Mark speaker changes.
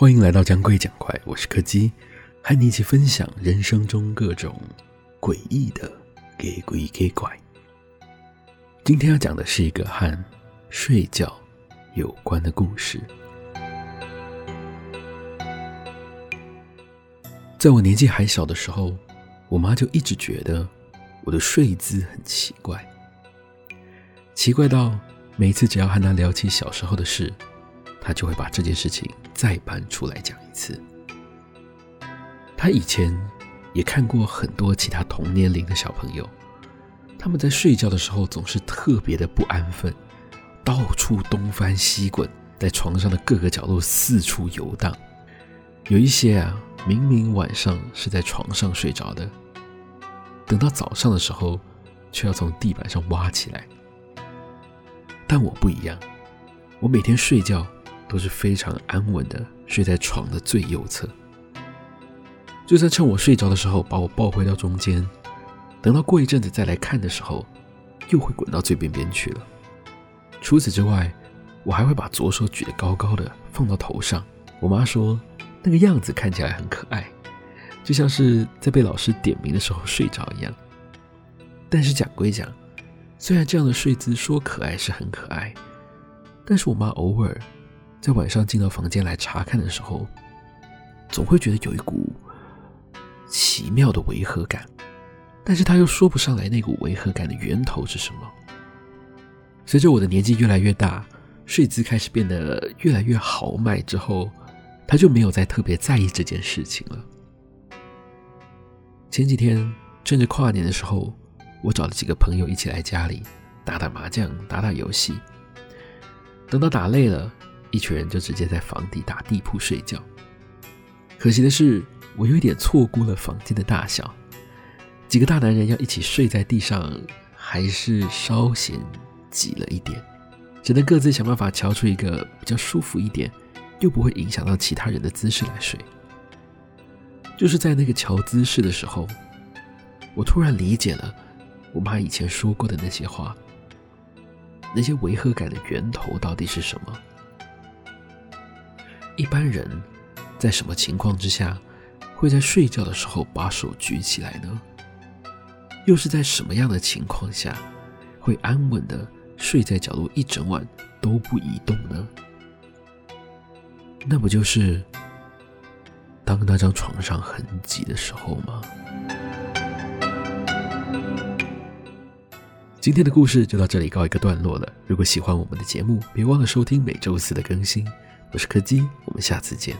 Speaker 1: 欢迎来到讲鬼讲怪，我是柯基，和你一起分享人生中各种诡异的给鬼给怪。今天要讲的是一个和睡觉有关的故事。在我年纪还小的时候，我妈就一直觉得我的睡姿很奇怪，奇怪到每次只要和她聊起小时候的事，他就会把这件事情再搬出来讲一次。他以前也看过很多其他同年龄的小朋友，他们在睡觉的时候总是特别的不安分，到处东翻西滚，在床上的各个角落四处游荡。有一些啊。明明晚上是在床上睡着的，等到早上的时候，却要从地板上挖起来。但我不一样，我每天睡觉都是非常安稳的，睡在床的最右侧。就算趁我睡着的时候把我抱回到中间，等到过一阵子再来看的时候，又会滚到最边边去了。除此之外，我还会把左手举得高高的，放到头上。我妈说。那个样子看起来很可爱，就像是在被老师点名的时候睡着一样。但是讲归讲，虽然这样的睡姿说可爱是很可爱，但是我妈偶尔在晚上进到房间来查看的时候，总会觉得有一股奇妙的违和感，但是他又说不上来那股违和感的源头是什么。随着我的年纪越来越大，睡姿开始变得越来越豪迈之后。他就没有再特别在意这件事情了。前几天趁着跨年的时候，我找了几个朋友一起来家里打打麻将、打打游戏。等到打累了，一群人就直接在房底打地铺睡觉。可惜的是，我有点错估了房间的大小，几个大男人要一起睡在地上，还是稍显挤了一点，只能各自想办法乔出一个比较舒服一点。又不会影响到其他人的姿势来睡。就是在那个乔姿势的时候，我突然理解了我妈以前说过的那些话。那些违和感的源头到底是什么？一般人在什么情况之下会在睡觉的时候把手举起来呢？又是在什么样的情况下会安稳的睡在角落一整晚都不移动呢？那不就是当那张床上很挤的时候吗？今天的故事就到这里告一个段落了。如果喜欢我们的节目，别忘了收听每周四的更新。我是柯基，我们下次见。